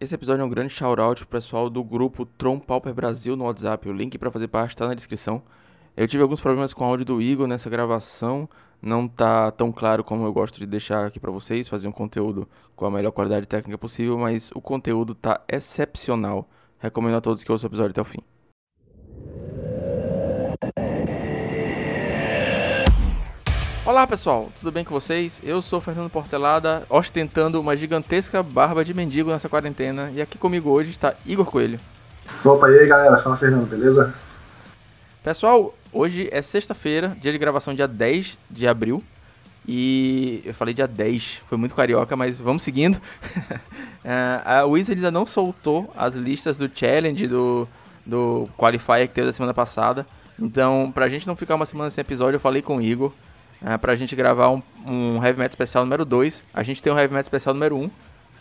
Esse episódio é um grande shout-out pro pessoal do grupo Tron Pauper Brasil no WhatsApp. O link para fazer parte está na descrição. Eu tive alguns problemas com o áudio do Igor nessa gravação. Não tá tão claro como eu gosto de deixar aqui para vocês, fazer um conteúdo com a melhor qualidade técnica possível, mas o conteúdo tá excepcional. Recomendo a todos que ouçam o episódio até o fim. Olá pessoal, tudo bem com vocês? Eu sou Fernando Portelada, ostentando uma gigantesca barba de mendigo nessa quarentena, e aqui comigo hoje está Igor Coelho. Opa, e aí galera, fala Fernando, beleza? Pessoal, hoje é sexta-feira, dia de gravação, dia 10 de abril, e eu falei dia 10, foi muito carioca, mas vamos seguindo. É, a Wizards ainda não soltou as listas do Challenge, do, do Qualifier que teve da semana passada, então pra gente não ficar uma semana sem episódio, eu falei com o Igor, é, pra gente gravar um, um Heavy Metal especial número 2. A gente tem um Heavy Metal especial número 1, um,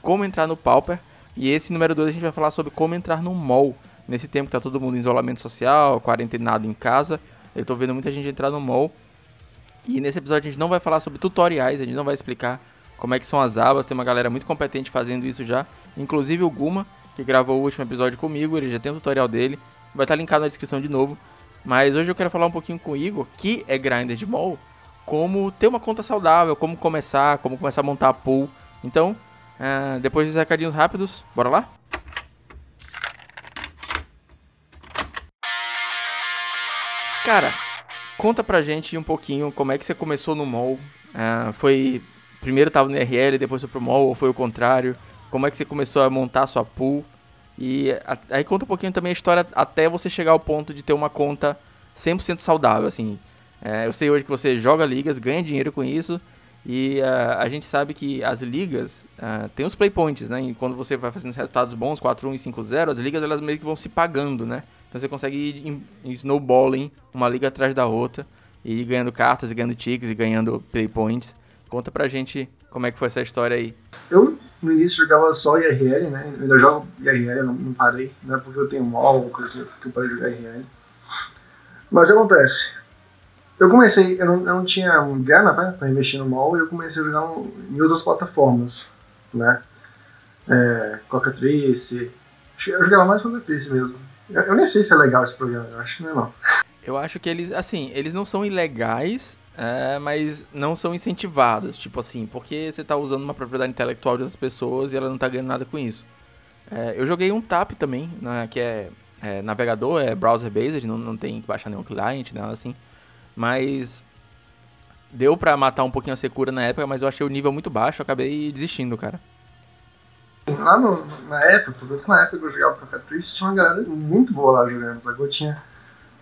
como entrar no Pauper. E esse número 2 a gente vai falar sobre como entrar no mall. Nesse tempo que tá todo mundo em isolamento social, quarentenado em casa. Eu tô vendo muita gente entrar no mall. E nesse episódio a gente não vai falar sobre tutoriais, a gente não vai explicar como é que são as abas. Tem uma galera muito competente fazendo isso já. Inclusive o Guma, que gravou o último episódio comigo, ele já tem o tutorial dele. Vai estar tá linkado na descrição de novo. Mas hoje eu quero falar um pouquinho com o Igor, que é grinder de mall, como ter uma conta saudável, como começar, como começar a montar a pool. Então, uh, depois dos recadinhos rápidos, bora lá? Cara, conta pra gente um pouquinho como é que você começou no mall. Uh, foi primeiro tava no IRL, depois foi pro mall, ou foi o contrário? Como é que você começou a montar a sua pool? E aí conta um pouquinho também a história até você chegar ao ponto de ter uma conta 100% saudável, assim. É, eu sei hoje que você joga ligas, ganha dinheiro com isso. E uh, a gente sabe que as ligas uh, tem os playpoints, né? E quando você vai fazendo resultados bons, 4-1 e 5-0, as ligas elas meio que vão se pagando, né? Então você consegue ir em, em snowballing uma liga atrás da outra, e ir ganhando cartas, e ganhando ticks, e ganhando playpoints. Conta pra gente como é que foi essa história aí. Eu, no início, jogava só IRL, né? Eu jogo IRL, não, não parei, né? Porque eu tenho mol, coisa assim, que eu parei de jogar IRL. Mas acontece, eu comecei, eu não, eu não tinha grana né, para investir no mall e eu comecei a jogar um, em outras plataformas, né? É, Cocatrice. Eu jogava mais Cocatrice mesmo. Eu, eu, nem sei se é legal esse programa, eu acho que não é não. Eu acho que eles, assim, eles não são ilegais, é, mas não são incentivados, tipo assim, porque você está usando uma propriedade intelectual outras pessoas e ela não está ganhando nada com isso. É, eu joguei um TAP também, né, que é, é navegador, é browser-based, não, não tem que baixar nenhum cliente, nada assim. Mas deu pra matar um pouquinho a secura na época, mas eu achei o nível muito baixo, acabei desistindo, cara. Lá no, na época, porque na época que eu jogava com a Catrice, tinha uma galera muito boa lá jogando. Sacou? Tinha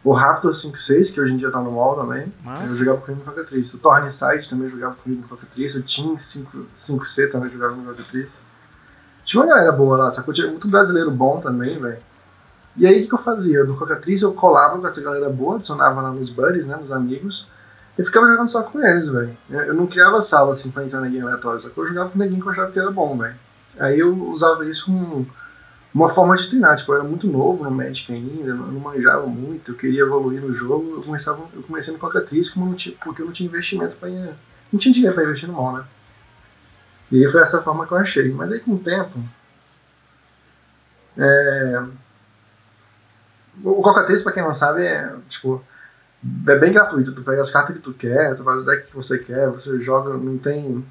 o Raptor 56, que hoje em dia tá no mall também. Eu jogava com a Catrice. O Torne Side também jogava com a Catrice. O Team 5, 5C também jogava a Catrice. Tinha uma galera boa lá, sacou? Tinha muito brasileiro bom também, velho. E aí o que, eu fazia? No Cocatriz eu colava com essa galera boa, adicionava lá nos buddies, né, nos amigos, e ficava jogando só com eles, velho. Eu não criava sala assim pra entrar na game aleatória, só que eu jogava com neguinho que eu achava que era bom, velho. Aí eu usava isso como uma forma de treinar, tipo, eu era muito novo no Magic ainda, eu não manjava muito, eu queria evoluir no jogo, eu, começava, eu comecei no Cocatriz como não tinha, porque eu não tinha investimento pra ir, não tinha dinheiro pra investir no mall, né? E foi essa forma que eu achei. Mas aí com o tempo, é, o Cocatriz, pra quem não sabe, é tipo. É bem gratuito. Tu pega as cartas que tu quer, tu faz o deck que você quer, você joga, não tem.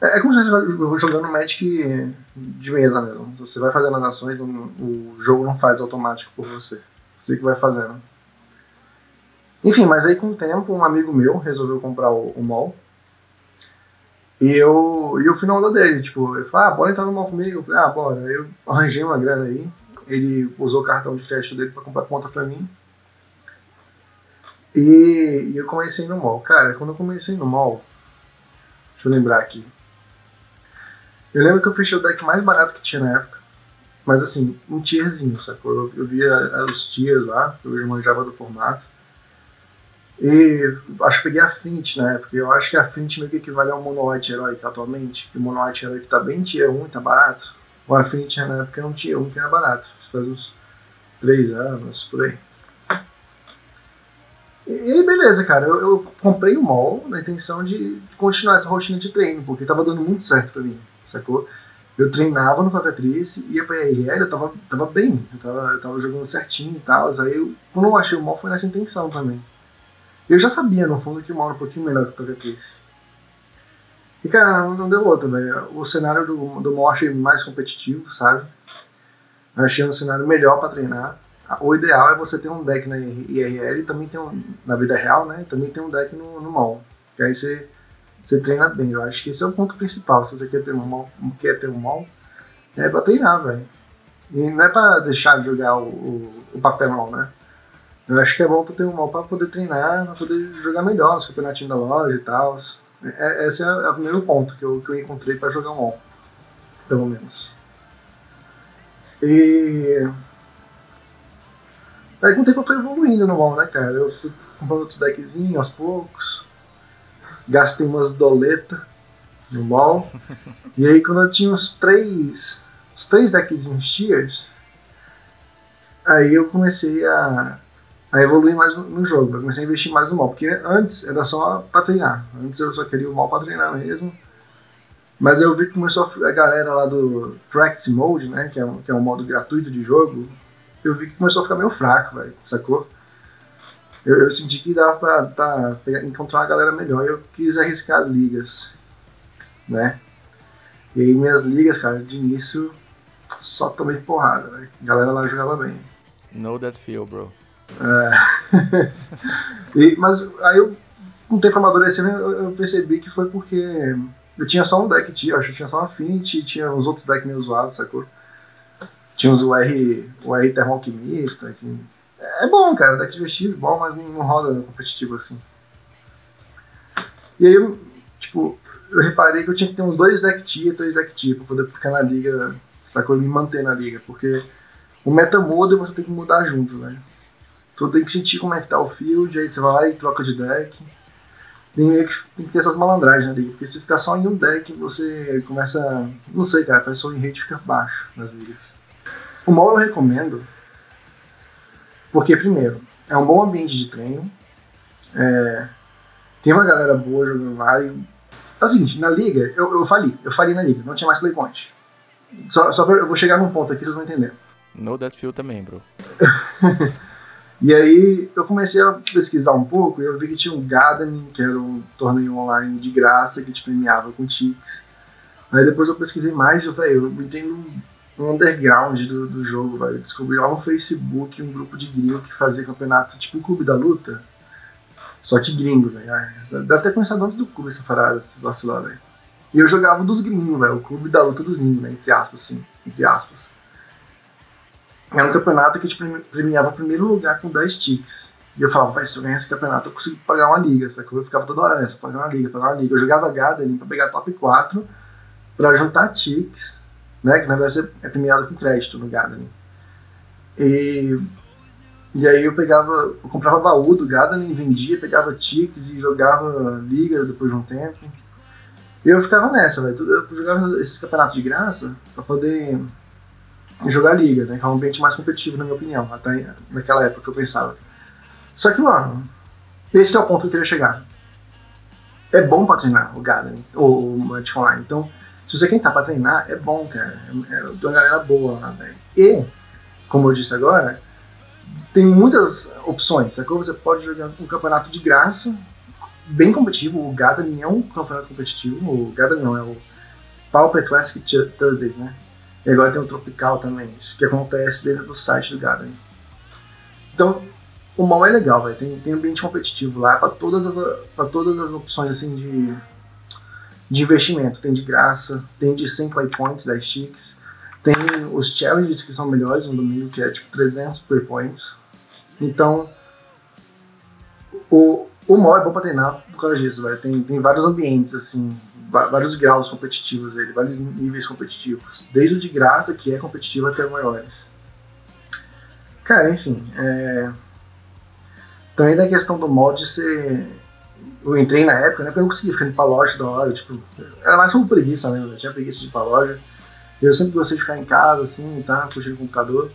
É, é como se você jogando Magic de mesa mesmo. Você vai fazendo as ações, o jogo não faz automático por você. Você que vai fazendo. Enfim, mas aí com o tempo, um amigo meu resolveu comprar o, o mall. E eu, e eu fui na onda dele, tipo, ele falou, ah, bora entrar no mall comigo? Eu falei, ah, bora. Aí eu arranjei uma grana aí ele usou o cartão de crédito dele para comprar conta para mim. E, e, eu comecei no mall. Cara, quando eu comecei no mall, deixa eu lembrar aqui. Eu lembro que eu fechei o deck mais barato que tinha na época. Mas assim, um tierzinho, sacou? Eu, eu via os tiers lá, eu manjava do formato. E acho que peguei a Flint na época. Eu acho que a Flint meio que equivale ao Mono White Heroic atualmente. Que o Mono White Heroic tá bem tier 1 e tá barato. O Affinity na época não tinha um que era barato faz uns três anos, por aí. E beleza, cara. Eu, eu comprei o mall na intenção de continuar essa rotina de treino, porque tava dando muito certo pra mim, sacou? eu treinava no Falcatriz, ia pra IRL, eu tava, tava bem, eu tava, eu tava jogando certinho e tal. Aí eu, quando eu achei o mal foi nessa intenção também. Eu já sabia, no fundo, que o mal era um pouquinho melhor que o Falcatriz. E cara, não deu outra, velho. O cenário do, do mal achei mais competitivo, sabe? Achei um cenário melhor para treinar. O ideal é você ter um deck na IRL também tem um, na vida real, né? Também tem um deck no, no mall. Que aí você você treina bem. Eu acho que esse é o ponto principal. Se você quer ter um mal, quer ter um mal é pra treinar, velho. E não é pra deixar de jogar o, o, o, papelão, né? Eu acho que é bom tu ter um mal pra poder treinar, pra poder jogar melhor nos campeonatinhos da loja e tal. É, esse é, é, o primeiro ponto que eu, que eu encontrei pra jogar um mal. Pelo menos. E. Aí com o tempo eu fui evoluindo no mal, né, cara? Eu fui comprando outros deckzinhos aos poucos gastei umas doletas no mall. e aí quando eu tinha uns três, os três deckzinhos tiers, aí eu comecei a, a evoluir mais no, no, jogo. Eu comecei a investir mais no mall, porque antes era só pra treinar. Antes eu só queria o mall pra treinar mesmo. Mas eu vi que começou a, galera lá do Practice Mode, né, que é, um, que é um modo gratuito de jogo, eu vi que começou a ficar meio fraco, velho, sacou? eu, eu senti que dava pra, pegar, encontrar uma galera melhor e eu quis arriscar as ligas, né? E aí minhas ligas, cara, de início só tomei porrada, né? A galera lá jogava bem. Know that feel, bro. É. e, mas aí eu, com o tempo amadurecendo, eu, eu percebi que foi porque eu tinha só um deck tinha, acho que tinha só uma Affinity, tinha os outros decks meio zoados, sacou? Tinha os R, o R Termoalquimista, que é bom, cara, deck divertido, bom, mas não roda competitivo assim. E aí, tipo, eu reparei que eu tinha que ter uns dois deck tier, três deck tier pra poder ficar na liga, sacou? Me manter na liga, porque o meta muda e você tem que mudar junto, velho. Tu tem que sentir como é que tá o field, aí você vai lá e troca de deck. Tem, meio que, tem que ter essas malandragens na liga, porque se ficar só em um deck, você começa. Não sei, cara, parece que o rate fica baixo nas ligas. O mal eu recomendo porque, primeiro, é um bom ambiente de treino, é, tem uma galera boa jogando lá. E, é o seguinte, na liga, eu, eu fali, eu falei na liga, não tinha mais playpoint. Só, só pra, eu vou chegar num ponto aqui, vocês vão entender. No feel também, bro. e aí eu comecei a pesquisar um pouco e eu vi que tinha um Gardening, que era um torneio online de graça que te premiava com tics. Aí depois eu pesquisei mais e eu falei, eu entendo no underground do, do jogo, velho. Descobri lá no Facebook um grupo de gringo que fazia campeonato tipo o Clube da Luta. Só que gringo, velho. Deve ter começado antes do clube essa parada, esse vacilar, velho. E eu jogava dos gringos, velho. O Clube da Luta dos gringos, né? Entre aspas, assim. Entre aspas. Era um campeonato que te premiava o primeiro lugar com 10 ticks. E eu falava, vai, se eu ganhar esse campeonato, eu consigo pagar uma liga, sabe? Eu ficava toda hora nessa, pagar uma liga, pagar uma liga. Eu jogava gada ali pra pegar top 4, pra juntar ticks né? Que na verdade é premiado com crédito no Gardening. E, e aí eu pegava, eu comprava baú do Gardening, vendia, pegava tickets e jogava liga depois de um tempo. E eu ficava nessa, velho. Eu jogava esses campeonatos de graça pra poder jogar liga, né? Que é um ambiente mais competitivo, na minha opinião, até naquela época que eu pensava. Só que, mano, esse é o ponto que eu queria chegar. É bom pra treinar o Gardening, ou o Magic Online. Então, se você quer entrar pra treinar, é bom, cara. É, é uma galera boa lá, velho. E, como eu disse agora, tem muitas opções, sacou? Você pode jogar um campeonato de graça, bem competitivo. O Gathering é um campeonato competitivo. O Gathering não, é o Pauper Classic Thursdays, né? E agora tem o Tropical também, isso que acontece dentro do site do Gathering. Então, o mal é legal, velho. Tem, tem ambiente competitivo lá para todas as para todas as opções assim de de investimento. Tem de graça, tem de 100 play points, 10 ticks. Tem os challenges que são melhores no domingo, que é tipo 300 play points. Então, o, o mall é bom pra treinar por causa disso, velho. Tem, tem vários ambientes, assim, vários graus competitivos ele, vários níveis competitivos. Desde o de graça, que é competitivo, até maiores. Cara, enfim, é... Também tem a questão do mod ser eu entrei na época, né? Porque eu não conseguia ficar indo pra loja da hora, tipo, era mais como preguiça mesmo, eu tinha preguiça de ir pra loja. Eu sempre gostei de ficar em casa, assim, tá, curtindo o computador.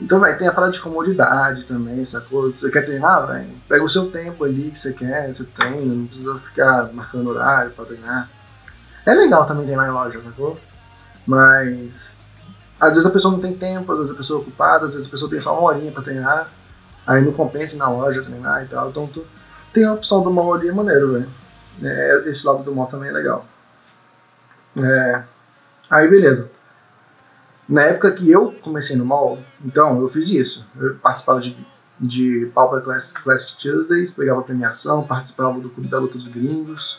Então, vai, tem a parada de comodidade também, sacou? Você quer treinar, velho? Pega o seu tempo ali que você quer, você treina, não precisa ficar marcando horário pra treinar. É legal também treinar em loja, sacou? Mas às vezes a pessoa não tem tempo, às vezes a pessoa é ocupada, às vezes a pessoa tem só uma horinha pra treinar, aí não compensa ir na loja treinar e tal. Então tu tem a opção do mall ali, é maneiro, velho. É, esse lado do mall também é legal. É, aí beleza. Na época que eu comecei no mall, então eu fiz isso. Eu participava de, de Pauper Classic, Classic Tuesdays, pegava premiação, participava do Clube da Luta dos Gringos.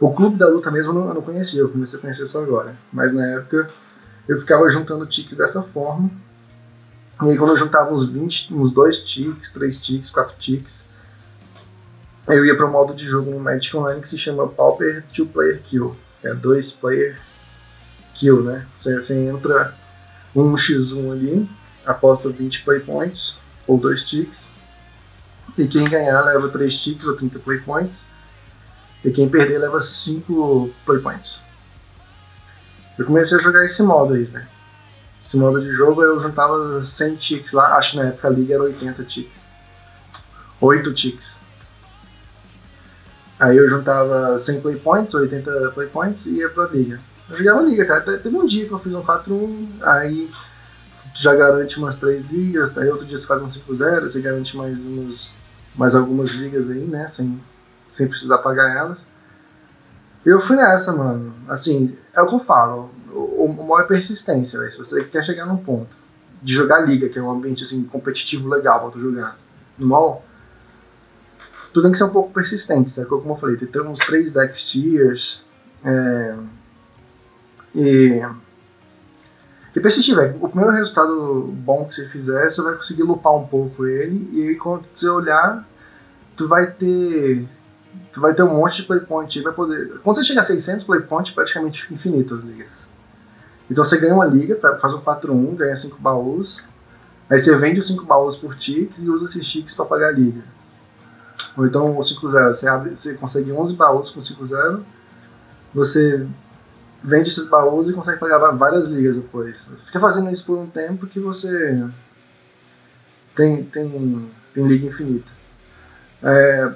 O Clube da Luta mesmo eu não, conhecia, eu comecei a conhecer só agora. Mas na época eu ficava juntando tickets dessa forma. E aí quando eu juntava uns 20, uns 2 tickets, 3 tickets, 4 tickets, eu ia para o modo de jogo no Magic Online que se chama Pauper Two Player Kill. É dois player kill, né? Você, você entra um x1 ali, aposta 20 play points ou 2 ticks. E quem ganhar leva 3 ticks ou 30 play points. E quem perder leva 5 play points. Eu comecei a jogar esse modo aí, velho. Esse modo de jogo eu juntava 100 ticks lá, acho que na época a liga era 80 ticks. 8 ticks. Aí eu juntava 100 play points, 80 play points e ia pra liga. Eu jogava liga, cara. Teve um dia que eu fiz um 4-1, aí já garante umas 3 ligas, aí outro dia você faz um 5-0, você garante mais, umas, mais algumas ligas aí, né? Sem, sem precisar pagar elas. Eu fui nessa, mano. Assim, é o que eu falo. O, o maior é persistência, véio. Se você quer chegar num ponto de jogar liga, que é um ambiente assim, competitivo legal pra tu jogar no mall, tu tem que ser um pouco persistente, certo? Como eu falei, tem uns três decks tiers. É, e, e persistir, velho. O primeiro resultado bom que você fizer, você vai conseguir lupar um pouco ele. E aí, quando você olhar, tu vai ter. Tu vai ter um monte de playpoint vai poder. Quando você chegar a 600 playpoint, praticamente infinito as ligas. Então você ganha uma liga, faz um 4-1, ganha 5 baús. Aí você vende os 5 baús por ticks e usa esses ticks para pagar a liga. Ou então o 5-0, você, você consegue 11 baús com 5-0, você vende esses baús e consegue pagar várias ligas depois. Fica fazendo isso por um tempo que você tem, tem, tem liga infinita. É,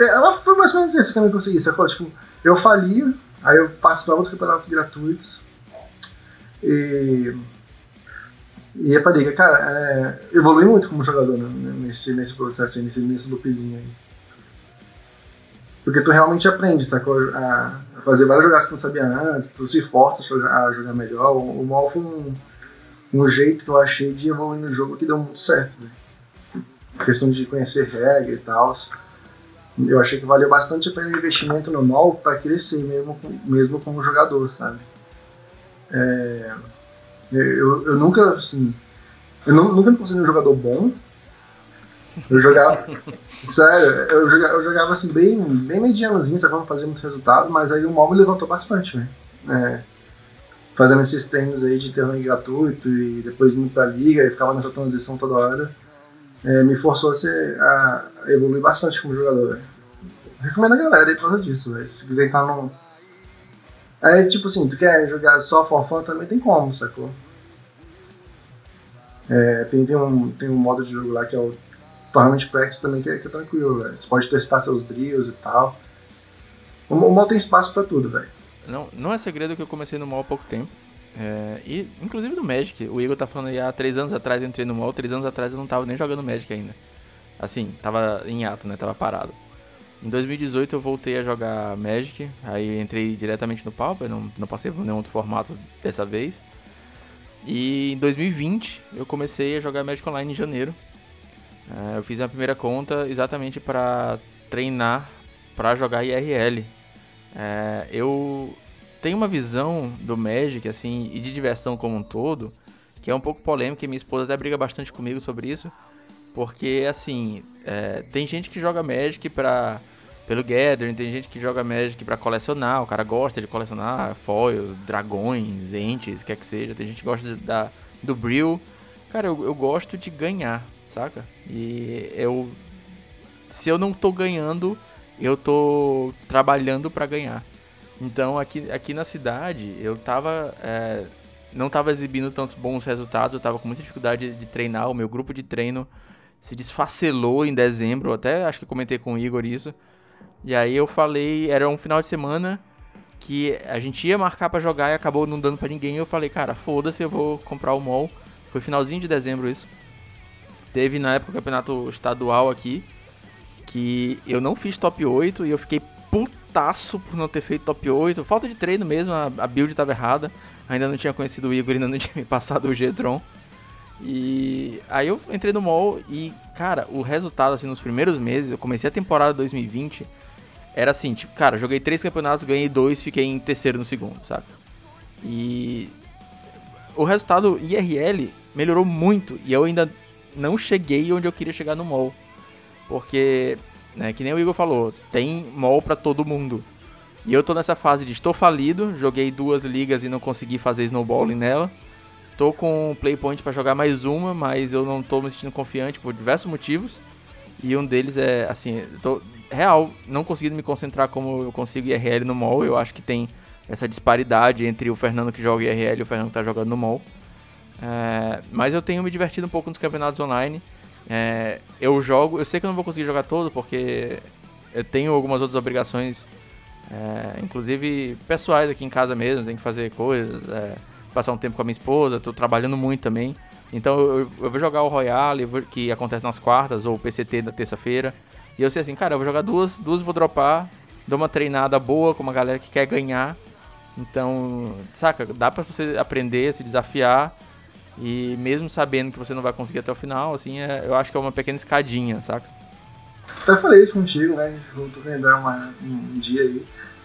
é, foi mais ou menos isso que eu consegui, sacou? Tipo, eu falia, aí eu participava dos campeonatos gratuitos e ia pra liga. Cara, é, evolui muito como jogador né, nesse, nesse processo, nesse, nesse loopzinho aí. Porque tu realmente aprende, sacou? A fazer várias jogadas que tu não sabia antes, tu se força a jogar, melhor. O, o mal foi um, um jeito que eu achei de evoluir no jogo que deu muito certo. Né? Questão de conhecer regra e tal. Eu achei que valeu bastante a pena o investimento no mal para crescer mesmo, mesmo como jogador, sabe? É, eu, eu nunca, assim, eu nunca me considerei um jogador bom, eu jogava. sério, eu jogava, eu jogava assim, bem, bem medianozinho, só que não fazia muito resultado, mas aí o mal me levantou bastante, né? É, fazendo esses treinos aí de terreno gratuito e depois indo pra liga e ficava nessa transição toda hora. É, me forçou a, ser, a evoluir bastante como jogador. Véio. Recomendo a galera aí por causa disso, véio. se quiser entrar num. Aí, tipo assim, tu quer jogar só for fun, também tem como, sacou? É, tem, tem, um, tem um modo de jogo lá que é o Tournament Practice também que é, que é tranquilo, velho. Você pode testar seus brilhos e tal. O, o mall tem espaço para tudo, velho. Não, não é segredo que eu comecei no mall há pouco tempo. É, e inclusive no Magic, o Igor tá falando aí há três anos atrás eu entrei no mall, três anos atrás eu não tava nem jogando Magic ainda. Assim, tava em ato, né? Tava parado. Em 2018 eu voltei a jogar Magic, aí entrei diretamente no Pauper, não, não passei por nenhum outro formato dessa vez. E em 2020 eu comecei a jogar Magic Online em janeiro. É, eu fiz a primeira conta exatamente para treinar para jogar IRL. É, eu tenho uma visão do Magic assim e de diversão como um todo que é um pouco polêmica e minha esposa até briga bastante comigo sobre isso, porque assim é, tem gente que joga Magic para pelo Gathering, tem gente que joga Magic para colecionar, o cara gosta de colecionar foils, dragões, entes, o que é que seja, tem gente que gosta de, da, do Brill. Cara, eu, eu gosto de ganhar, saca? E eu. Se eu não tô ganhando, eu tô trabalhando para ganhar. Então aqui, aqui na cidade eu tava. É, não tava exibindo tantos bons resultados, eu tava com muita dificuldade de treinar. O meu grupo de treino se desfacelou em dezembro, até acho que comentei com o Igor isso. E aí eu falei, era um final de semana que a gente ia marcar para jogar e acabou não dando para ninguém. Eu falei, cara, foda-se, eu vou comprar o mall. Foi finalzinho de dezembro isso. Teve na época o campeonato estadual aqui, que eu não fiz top 8 e eu fiquei putaço por não ter feito top 8. Falta de treino mesmo, a, a build estava errada. Ainda não tinha conhecido o Igor, ainda não tinha me passado o G-Tron. E aí eu entrei no mall e, cara, o resultado, assim, nos primeiros meses, eu comecei a temporada 2020, era assim, tipo, cara, joguei três campeonatos, ganhei dois, fiquei em terceiro no segundo, sabe? E o resultado IRL melhorou muito e eu ainda não cheguei onde eu queria chegar no mall. Porque, né, que nem o Igor falou, tem mall para todo mundo. E eu tô nessa fase de estou falido, joguei duas ligas e não consegui fazer snowballing nela. Tô com Playpoint para jogar mais uma, mas eu não tô me sentindo confiante por diversos motivos. E um deles é, assim, tô real, não conseguindo me concentrar como eu consigo IRL no mall. Eu acho que tem essa disparidade entre o Fernando que joga IRL e o Fernando que tá jogando no mall. É, mas eu tenho me divertido um pouco nos campeonatos online. É, eu jogo, eu sei que eu não vou conseguir jogar todo porque eu tenho algumas outras obrigações, é, inclusive pessoais aqui em casa mesmo, tenho que fazer coisas, é, passar um tempo com a minha esposa, tô trabalhando muito também. Então eu, eu vou jogar o Royale, que acontece nas quartas, ou o PCT na terça-feira. E eu sei assim, cara, eu vou jogar duas, duas vou dropar, dou uma treinada boa com uma galera que quer ganhar. Então, saca, dá pra você aprender, se desafiar e mesmo sabendo que você não vai conseguir até o final, assim, é, eu acho que é uma pequena escadinha, saca? Até falei isso contigo, né? A lembrar uma, um dia aí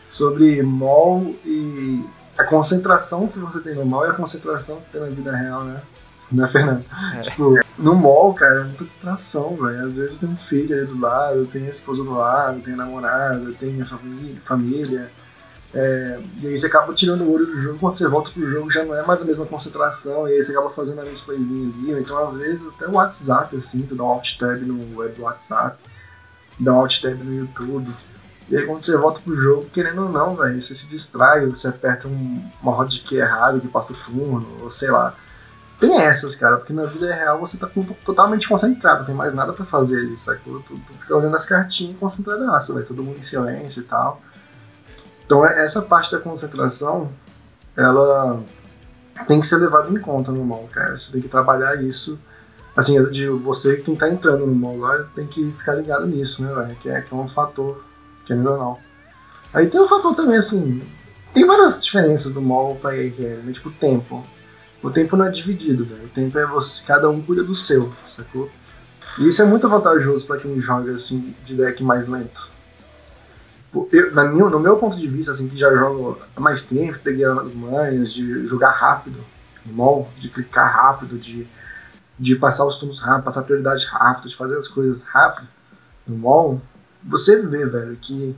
sobre mall e a concentração que você tem no mall e a concentração que tem na vida real, né? Né, Fernando? É. Tipo, no mall, cara, é muita distração, velho. Às vezes tem um filho ali do lado, tem a esposa do lado, tem a namorada, tem a família. família é, e aí você acaba tirando o olho do jogo, quando você volta pro jogo já não é mais a mesma concentração, e aí você acaba fazendo a mesma coisinha ali, então às vezes até o WhatsApp, assim, tu dá um alt tab no web do WhatsApp, dá um alt tab no YouTube, e aí quando você volta pro jogo, querendo ou não, velho, você se distrai, você aperta um, uma hotkey errada que passa o turno, ou sei lá. Tem essas, cara, porque na vida real você tá totalmente concentrado, não tem mais nada para fazer ali, sacou? Tu, tu fica olhando as cartinhas concentradaço, vai todo mundo em silêncio e tal. Então é, essa parte da concentração, ela tem que ser levada em conta no mall, cara. Você tem que trabalhar isso. Assim, de você quem tá entrando no mall lá tem que ficar ligado nisso, né, velho? Que é, que é um fator, querendo ou não. Aí tem um fator também, assim, tem várias diferenças do mall pra IRL, né? Tipo, tempo. O tempo não é dividido, velho. O tempo é você, cada um cuida do seu, sacou? E isso é muito vantajoso para quem joga assim de deck mais lento eu, na minha, no meu ponto de vista, assim, que já jogo há mais tempo, peguei as manhas de jogar rápido mall, de clicar rápido, de, de passar os turnos rápido, passar prioridade rápido, de fazer as coisas rápido no mall, você vê, velho, que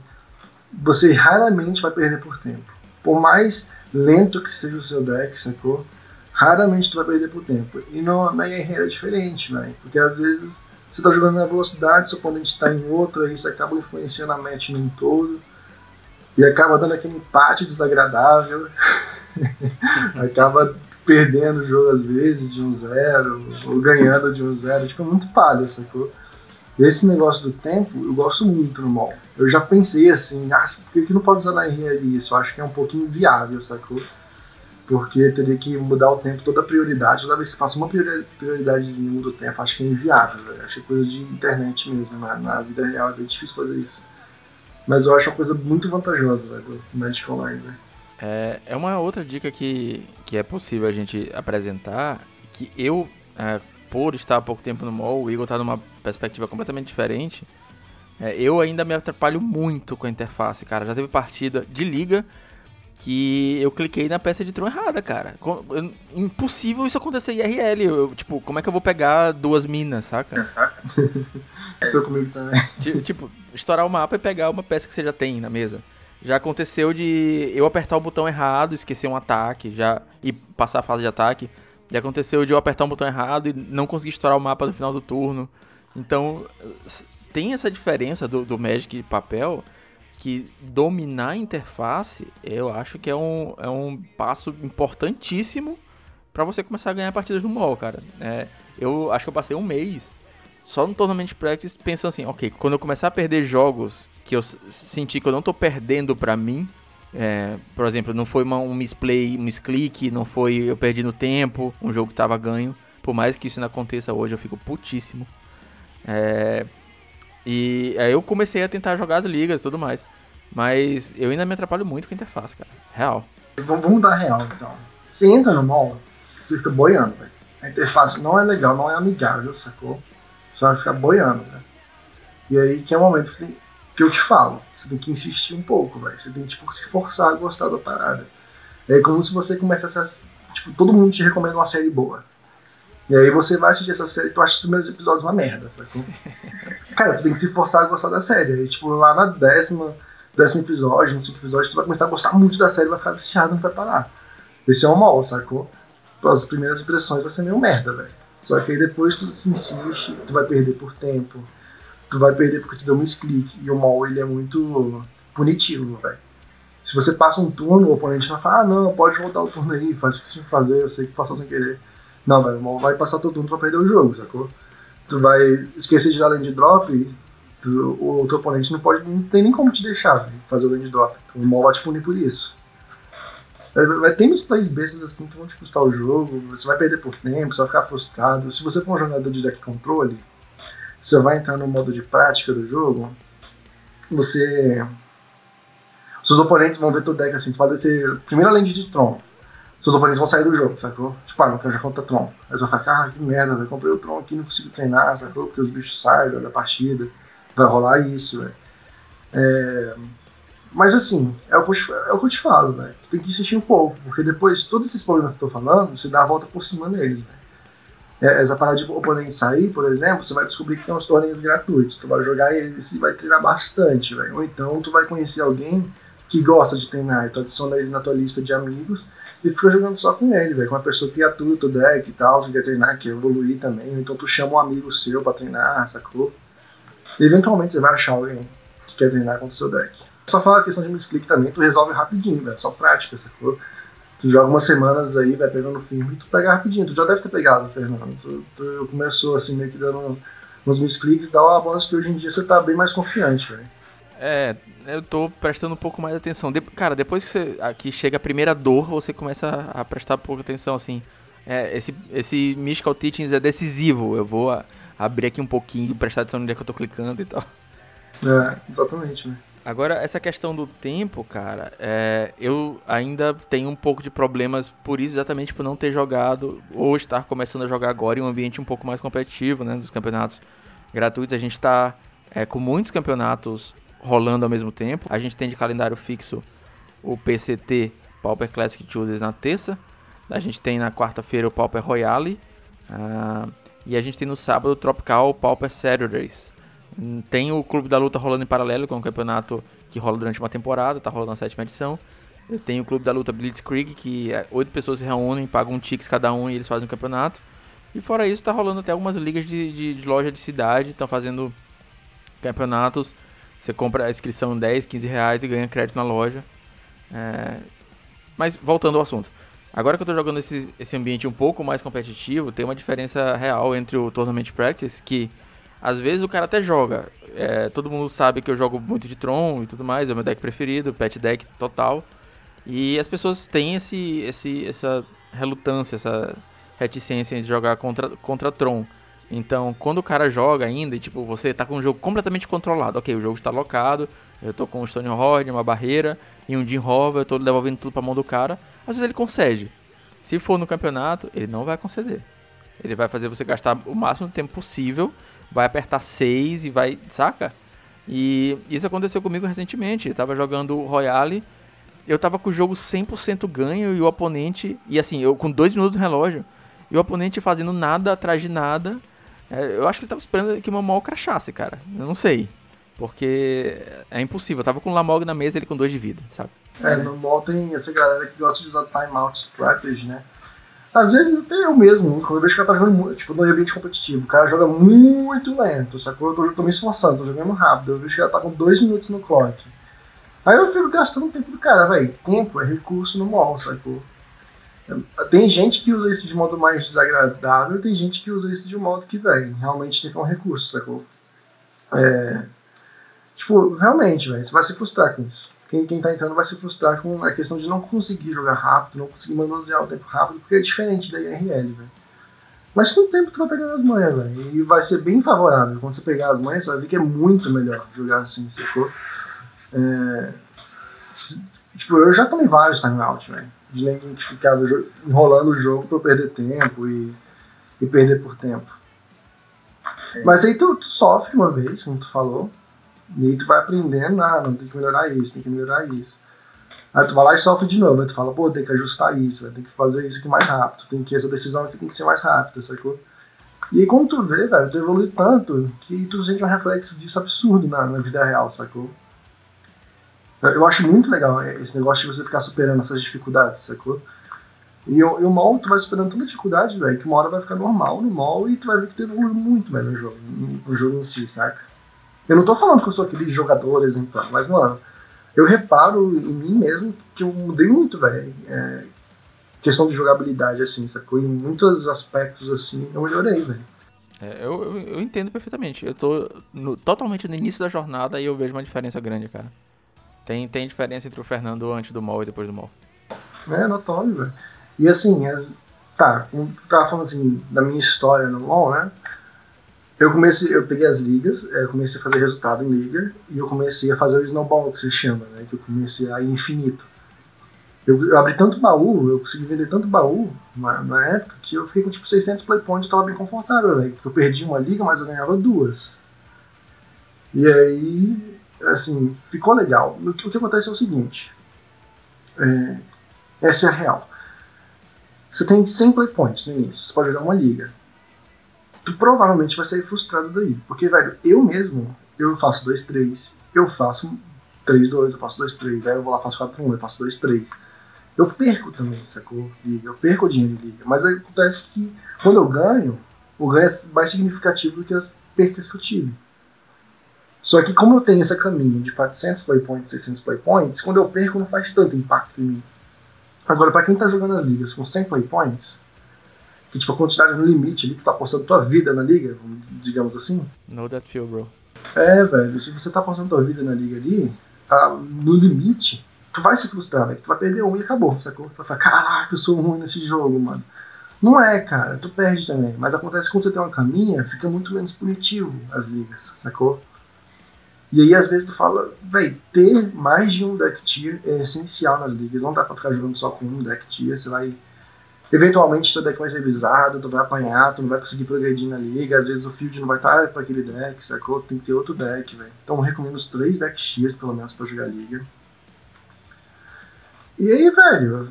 você raramente vai perder por tempo. Por mais lento que seja o seu deck, sacou? Raramente tu vai perder por tempo. E no, na IR é diferente, velho, porque às vezes você está jogando na velocidade, seu oponente está em outra, isso acaba influenciando a match no todo. E acaba dando aquele empate desagradável. acaba perdendo o jogo às vezes de um zero, ou ganhando de um zero. Tipo, é muito palha, sacou? Esse negócio do tempo, eu gosto muito no mall. Eu já pensei assim, ah, por que não pode usar na RL isso? Eu acho que é um pouquinho viável, sacou? Porque teria que mudar o tempo, toda a prioridade. Toda vez que passa uma prioridadezinha muda o tempo, acho que é inviável. Véio. Acho que é coisa de internet mesmo. Na, na, vida real é bem difícil fazer isso. Mas eu acho uma coisa muito vantajosa véio, do Magic Online. Véio. É, é uma outra dica que, que é possível a gente apresentar, que eu, é, por estar há pouco tempo no mall, o Igor está numa perspectiva completamente diferente. É, eu ainda me atrapalho muito com a interface, cara. Já teve partida de liga que eu cliquei na peça de Tron errada, cara. Impossível isso acontecer em IRL. Eu, tipo, como é que eu vou pegar duas minas, saca? Isso comigo também. Tipo, estourar o mapa e pegar uma peça que você já tem na mesa. Já aconteceu de eu apertar o botão errado, esquecer um ataque, já e passar a fase de ataque. Já aconteceu de eu apertar um botão errado e não conseguir estourar o mapa no final do turno. Então, tem essa diferença do, do Magic papel que dominar a interface, eu acho que é um, é um passo importantíssimo para você começar a ganhar partidas no mall, cara. É, eu acho que eu passei um mês só no Tournament Practice pensando assim, ok, quando eu começar a perder jogos que eu senti que eu não tô perdendo pra mim, É, por exemplo, não foi uma, um misplay, um misclick, não foi eu perdi no tempo, um jogo que tava ganho. Por mais que isso não aconteça hoje, eu fico putíssimo. É, e aí eu comecei a tentar jogar as ligas e tudo mais. Mas eu ainda me atrapalho muito com a interface, cara. Real. Vamos dar real, então. Você entra no mall, você fica boiando, velho. A interface não é legal, não é amigável, sacou? Você vai ficar boiando, velho. E aí que é o momento que, tem, que eu te falo. Você tem que insistir um pouco, velho. Você tem que, tipo, se forçar a gostar da parada. É como se você começasse a... Tipo, todo mundo te recomenda uma série boa. E aí você vai assistir essa série e tu acha os primeiros episódios uma merda, sacou? Cara, tu tem que se forçar a gostar da série. Aí, tipo, lá na décima, décimo episódio, no segundo episódio, tu vai começar a gostar muito da série, vai ficar viciado, não vai parar. Esse é o mal, sacou? As primeiras impressões vai ser meio merda, velho. Só que aí depois tu se insiste, tu vai perder por tempo, tu vai perder porque tu deu um misclick. E o mal, ele é muito punitivo, velho. Se você passa um turno, o oponente vai falar, ah não, pode voltar o turno aí, faz o que você tem que fazer, eu sei que passou sem querer. Não, velho, mal vai passar todo turno pra perder o jogo, sacou? Tu vai esquecer de dar land drop, tu, o teu oponente não pode, não tem nem como te deixar véio, fazer o land drop. Então, o mal vai te punir por isso. Vai, ter misplays bestas assim que vão te custar o jogo, você vai perder por tempo, você vai ficar frustrado. Se você for um jogador de deck controle, você vai entrar no modo de prática do jogo, você. Seus oponentes vão ver teu deck assim, tu vai descer primeira land de Tron seus oponentes vão sair do jogo, sacou? Tipo, ah, não quero jogar contra Tron. Aí você vai falar, ah, que merda, velho, comprei o Tron aqui não consigo treinar, sacou? Porque os bichos saem da partida. Vai rolar isso, velho. É... Mas assim, é o, que eu, é o que eu te falo, velho. Tem que insistir um pouco, porque depois, todos esses problemas que eu tô falando, você dá a volta por cima deles, velho. É, essa parada de oponente sair, por exemplo, você vai descobrir que tem uns torneios gratuitos. Tu vai jogar eles e vai treinar bastante, velho. Ou então tu vai conhecer alguém que gosta de treinar e tu adiciona ele na tua lista de amigos e fica jogando só com ele, velho. Com uma pessoa que atua o deck e tal, que quer treinar, quer evoluir também. Então tu chama um amigo seu pra treinar, sacou? E eventualmente você vai achar alguém que quer treinar com o seu deck. Só falar a questão de misclick também, tu resolve rapidinho, velho. Só prática, sacou? Tu joga umas semanas aí, vai pegando firme e tu pega rapidinho. Tu já deve ter pegado, Fernando. Tu, tu começou assim, meio que dando uns misclicks e dá uma bola que hoje em dia você tá bem mais confiante, velho. É, eu tô prestando um pouco mais atenção. De, cara, depois que você aqui chega a primeira dor, você começa a, a prestar pouca atenção, assim. É, esse, esse Mystical Teachings é decisivo. Eu vou a, abrir aqui um pouquinho, prestar atenção onde é que eu tô clicando e tal. É, exatamente, né? Agora, essa questão do tempo, cara, é, eu ainda tenho um pouco de problemas por isso, exatamente por não ter jogado ou estar começando a jogar agora em um ambiente um pouco mais competitivo, né? Dos campeonatos gratuitos. A gente está é, com muitos campeonatos rolando ao mesmo tempo. A gente tem de calendário fixo o PCT Pauper Classic Tuesdays na terça. A gente tem na quarta-feira o Pauper Royale. Uh, e a gente tem no sábado o Tropical Pauper Saturdays. Tem o Clube da Luta rolando em paralelo, com é um campeonato que rola durante uma temporada, tá rolando a sétima edição. Tenho o Clube da Luta Blitzkrieg, que é, oito pessoas se reúnem, pagam um ticket cada um e eles fazem um campeonato. E fora isso, tá rolando até algumas ligas de, de, de loja de cidade, estão fazendo campeonatos você compra a inscrição 10, 15 reais e ganha crédito na loja. É... Mas voltando ao assunto. Agora que eu tô jogando esse, esse ambiente um pouco mais competitivo, tem uma diferença real entre o Tournament Practice, que às vezes o cara até joga. É, todo mundo sabe que eu jogo muito de Tron e tudo mais, é o meu deck preferido, pet deck total. E as pessoas têm esse, esse, essa relutância, essa reticência de jogar contra, contra Tron. Então, quando o cara joga ainda, e, tipo, você tá com um jogo completamente controlado. Ok, o jogo está locado, eu tô com um Stone Horde, uma barreira e um Jim Hover, eu tô devolvendo tudo pra mão do cara. Às vezes ele concede. Se for no campeonato, ele não vai conceder. Ele vai fazer você gastar o máximo de tempo possível, vai apertar 6 e vai, saca? E isso aconteceu comigo recentemente. Eu tava jogando Royale, eu tava com o jogo 100% ganho e o oponente, e assim, eu com 2 minutos no relógio, e o oponente fazendo nada atrás de nada eu acho que ele tava esperando que o Mamol crachasse, cara. Eu não sei. Porque é impossível. Eu tava com o Lamog na mesa ele com dois de vida, sabe? É, no MOL tem essa galera que gosta de usar timeout strategy, né? Às vezes até eu mesmo, quando eu vejo que o cara tá jogando muito, tipo, no ambiente competitivo, o cara joga muito lento, sacou? Eu tô, eu tô me esforçando, tô jogando rápido, eu vejo que ela tá com dois minutos no clock. Aí eu fico gastando tempo do cara, velho. Tempo é recurso no MOL, sacou? Tem gente que usa isso de modo mais desagradável, tem gente que usa isso de um modo que, velho, realmente tem que um recurso, sacou? É, tipo, realmente, velho, você vai se frustrar com isso. quem, quem tá entrando vai se frustrar com a questão de não conseguir jogar rápido, não conseguir manusear o tempo rápido, porque é diferente da IRL, velho. Mas com o tempo tu vai pegando as manhas, velho. E vai ser bem favorável. Quando você pegar as manhas, você vai ver que é muito melhor jogar assim, sacou? É... Tipo, eu já tomei vários timeouts, velho. De lane que ficava enrolando o jogo pra eu perder tempo e, e perder por tempo. É. Mas aí tu, tu sofre uma vez, como tu falou. E aí tu vai aprendendo, ah, não, tem que melhorar isso, tem que melhorar isso. Aí tu vai lá e sofre de novo, aí tu fala, pô, tem que ajustar isso, tem que fazer isso aqui mais rápido, tem que, essa decisão aqui tem que ser mais rápida, sacou? E aí quando tu vê, velho, tu evolui tanto que tu sente um reflexo disso absurdo na, na vida real, sacou? Eu acho muito legal esse negócio de você ficar superando essas dificuldades, sacou? E, e o mall, tu vai superando tanta dificuldade, velho, que uma hora vai ficar normal no mall e tu vai ver que tu evoluiu muito, velho, no jogo, no jogo em si, saca? Eu não tô falando que eu sou aquele jogador exemplar, mas, mano, eu reparo em mim mesmo que eu mudei muito, velho. É, questão de jogabilidade, assim, sacou? Em muitos aspectos, assim, eu melhorei, velho. É, eu, eu, eu, entendo perfeitamente. Eu tô no, totalmente no início da jornada e eu vejo uma diferença grande, cara. Tem, tem diferença entre o Fernando antes do mall e depois do mall. É, notório, velho. E assim, as, tá, como tava falando assim, da minha história no mall, né? Eu comecei, eu peguei as ligas, é, eu comecei a fazer resultado em liga e eu comecei a fazer o snowball, que se chama, né? Que eu comecei a ir infinito. Eu, eu, abri tanto baú, eu consegui vender tanto baú na, na época que eu fiquei com tipo 600 play points e tava bem confortável, né? Eu perdi uma liga, mas eu ganhava duas. E aí, assim, ficou legal. O que, o que acontece é o seguinte: é, essa é a real. Você tem 100 play points no início, você pode jogar uma liga tu provavelmente vai sair frustrado daí. Porque, velho, eu mesmo, eu faço 2-3, eu faço 3-2, eu faço 2-3, aí eu vou lá faço 4-1, eu faço 2-3. Eu perco também, sacou? Liga. Eu perco o dinheiro em liga. Mas acontece que quando eu ganho, o ganho é mais significativo do que as percas que eu tive. Só que como eu tenho essa caminho de 400 play points, 600 play points, quando eu perco não faz tanto impacto em mim. Agora, para quem tá jogando as ligas com 100 play points, que tipo, a quantidade no limite ali, que tá apostando tua vida na liga, digamos assim. No that feel, bro. É, velho, se você tá apostando tua vida na liga ali, tá no limite, tu vai se frustrar, velho. Tu vai perder um e acabou, sacou? Tu vai falar, caraca, eu sou ruim nesse jogo, mano. Não é, cara, tu perde também. Mas acontece que quando você tem uma caminha, fica muito menos punitivo as ligas, sacou? E aí, às vezes, tu fala, velho, ter mais de um deck tier é essencial nas ligas. Não dá pra ficar jogando só com um deck tier, você vai Eventualmente teu deck vai ser visado, tu vai apanhar, tu não vai conseguir progredir na liga, às vezes o field não vai estar para aquele deck, sacou? Tem que ter outro deck, velho. Então eu recomendo os três decks X pelo menos para jogar liga. E aí, velho,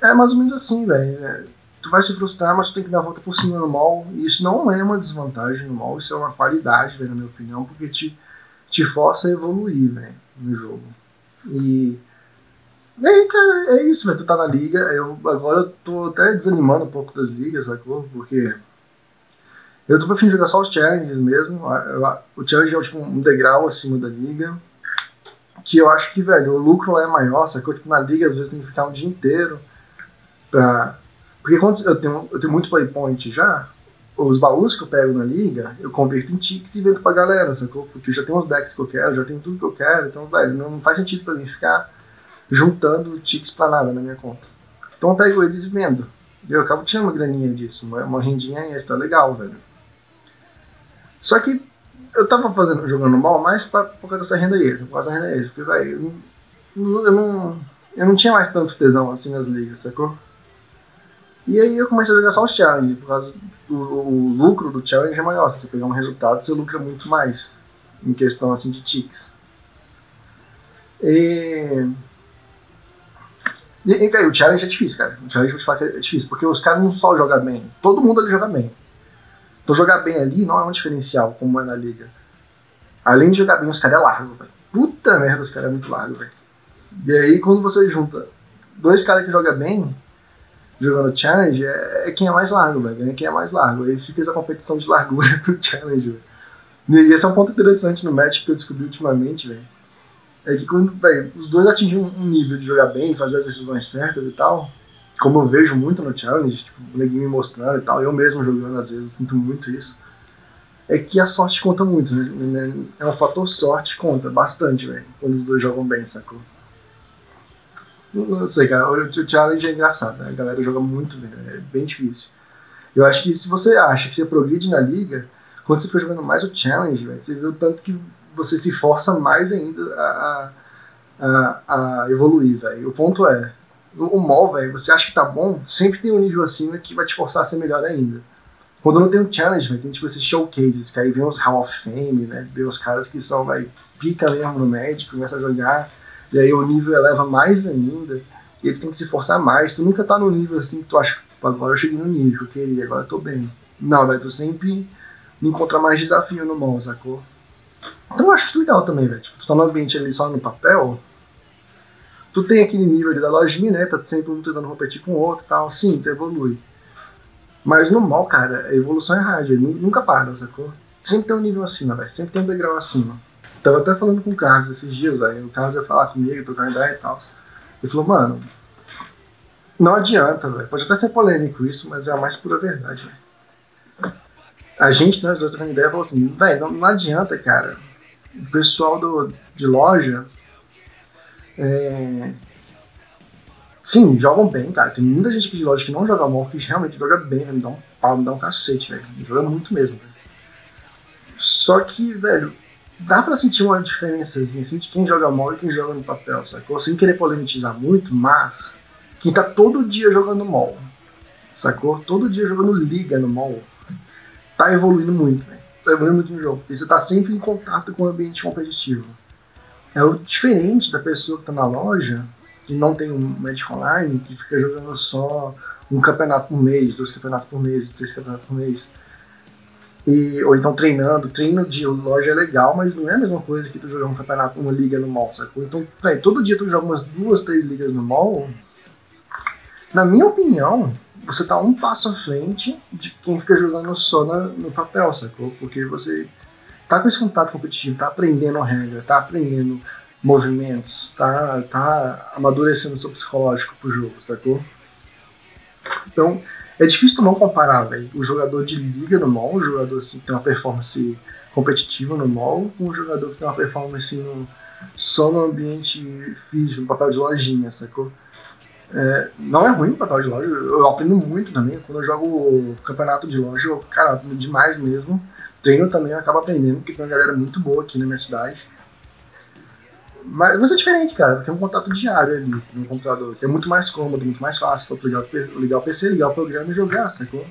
é mais ou menos assim, velho. É, tu vai se frustrar, mas tu tem que dar a volta por cima no mall. E isso não é uma desvantagem no mall, isso é uma qualidade, velho, na minha opinião, porque te, te força a evoluir, velho, no jogo. E e aí, cara, é isso, velho. Tu tá na liga. Eu, agora eu tô até desanimando um pouco das ligas, sacou? Porque eu tô preferindo jogar só os challenges mesmo. O challenge é tipo um degrau acima da liga. Que eu acho que, velho, o lucro lá é maior, sacou? Tipo, na liga às vezes tem que ficar um dia inteiro pra. Porque quando eu tenho, eu tenho muito playpoint já, os baús que eu pego na liga, eu converto em tickets e vendo pra galera, sacou? Porque eu já tenho os decks que eu quero, já tenho tudo que eu quero, então, velho, não faz sentido pra mim ficar juntando tickets para nada na minha conta. Então eu pego eles e vendo. Eu acabo tirando uma graninha disso, uma, uma rendinha extra legal, velho. Só que eu tava fazendo, jogando mal mais pra, por causa dessa renda extra, por causa da renda extra. Porque, velho, eu, eu, não, eu não tinha mais tanto tesão assim nas ligas, sacou? E aí eu comecei a jogar só os challenge, por causa do o lucro do challenge é maior. Se você pegar um resultado, você lucra muito mais em questão assim de ticks. E e, e o challenge é difícil, cara. O challenge, vou te é difícil, porque os caras não só jogam bem, todo mundo ali joga bem. Então jogar bem ali não é um diferencial, como é na liga. Além de jogar bem, os caras é largo, velho. Puta merda, os caras é muito largo, velho. E aí, quando você junta dois caras que jogam bem, jogando challenge, é, é quem é mais largo, velho. É quem é mais largo. Aí fica essa competição de largura pro challenge, velho. E esse é um ponto interessante no match que eu descobri ultimamente, velho é que quando véio, os dois atingem um nível de jogar bem, fazer as decisões certas e tal, como eu vejo muito no challenge, tipo, o neguinho me mostrando e tal, eu mesmo jogando às vezes, sinto muito isso. é que a sorte conta muito, né? É um fator sorte, conta bastante, velho. Quando os dois jogam bem, sacou? Não sei, cara. O challenge é engraçado, né? A galera joga muito bem, né? é bem difícil. Eu acho que se você acha que você progride na liga, quando você for jogando mais o challenge, véio, você vê o tanto que você se força mais ainda a, a, a evoluir, velho. O ponto é, o mall, velho, você acha que tá bom, sempre tem um nível acima que vai te forçar a ser melhor ainda. Quando não tem um challenge, véio, tem tipo esses showcases, que aí vem os Hall of Fame, né? Vem os caras que são, vai, pica mesmo no médico, começa a jogar, e aí o nível eleva mais ainda, e ele tem que se forçar mais. Tu nunca tá no nível assim que tu acha, agora eu cheguei no nível que eu queria, agora eu tô bem. Não, velho, tu sempre encontra mais desafio no mall, sacou? Então eu acho isso legal também, velho. Tipo, tu tá no ambiente ali só no papel, tu tem aquele nível ali da lojinha, né? Tá sempre um tentando competir com o outro e tal. Sim, tu evolui. Mas no mal, cara, a evolução é rádio, nunca para, sacou? Sempre tem um nível acima, velho. Sempre tem um degrau acima. Tava até falando com o Carlos esses dias, velho. O Carlos ia falar comigo, trocar ideia e tal. Ele falou, mano, não adianta, velho. Pode até ser polêmico isso, mas é a mais pura verdade, velho. A gente, nós dois trocando ideia, falou assim, velho, não, não, adianta, cara. O pessoal do, de loja. É, Sim, jogam bem, cara. Tem muita gente aqui de loja que não joga mal, que realmente joga bem, né? me dá um pau, me dá um cacete, velho. Joga muito mesmo, velho. Só que, velho, dá pra sentir uma diferençazinha assim de quem joga mal e quem joga no papel, sacou? Sem querer polemizar muito, mas quem tá todo dia jogando mal, sacou? Todo dia jogando liga no mal, tá evoluindo muito, velho. Tá evoluindo muito no jogo. E você tá sempre em contato com o ambiente competitivo. É o diferente da pessoa que tá na loja que não tem um Magic Online, que fica jogando só um campeonato por mês, dois campeonatos por mês, três campeonatos por mês. E, ou então treinando. Treino de loja é legal, mas não é a mesma coisa que tu jogar um campeonato, uma liga no mall, sacou? Então, peraí, todo dia tu joga umas duas, três ligas no mall. Na minha opinião, você tá um passo à frente de quem fica jogando só na, no papel, sacou? Porque você tá com esse contato competitivo, tá aprendendo regra, tá aprendendo movimentos, tá, tá amadurecendo o seu psicológico pro jogo, sacou? Então, é difícil tu não comparar, velho, o jogador de liga no mall, o jogador assim, que tem uma performance competitiva no mall, com o jogador que tem uma performance no, só no ambiente físico, no papel de lojinha, sacou? É, não é ruim o papel de loja, eu aprendo muito também. Quando eu jogo campeonato de loja, eu, cara, aprendo demais mesmo. Treino também, eu acabo aprendendo, porque tem uma galera muito boa aqui na minha cidade. Mas vai ser diferente, cara, é um contato diário ali no computador, que é muito mais cômodo, muito mais fácil. Só ligar, ligar o PC, ligar o programa e jogar, sacou?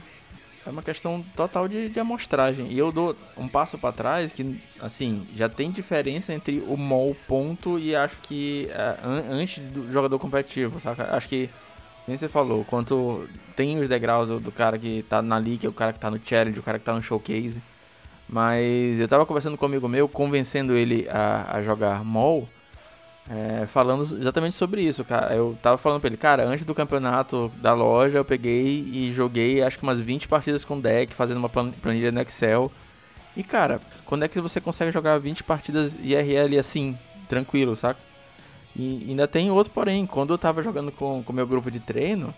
É uma questão total de, de amostragem. E eu dou um passo para trás que, assim, já tem diferença entre o mall ponto e acho que é, an antes do jogador competitivo, saca? Acho que, nem você falou, quanto tem os degraus do, do, cara que tá na league, o cara que tá no challenge, o cara que tá no showcase. Mas eu tava conversando com um amigo meu, convencendo ele a, a jogar mall é, falando exatamente sobre isso, cara. Eu tava falando pra ele, cara, antes do campeonato da loja, eu peguei e joguei acho que umas 20 partidas com deck, fazendo uma planilha no Excel. E, cara, quando é que você consegue jogar 20 partidas IRL assim, tranquilo, saca? E ainda tem outro porém, quando eu tava jogando com o meu grupo de treino,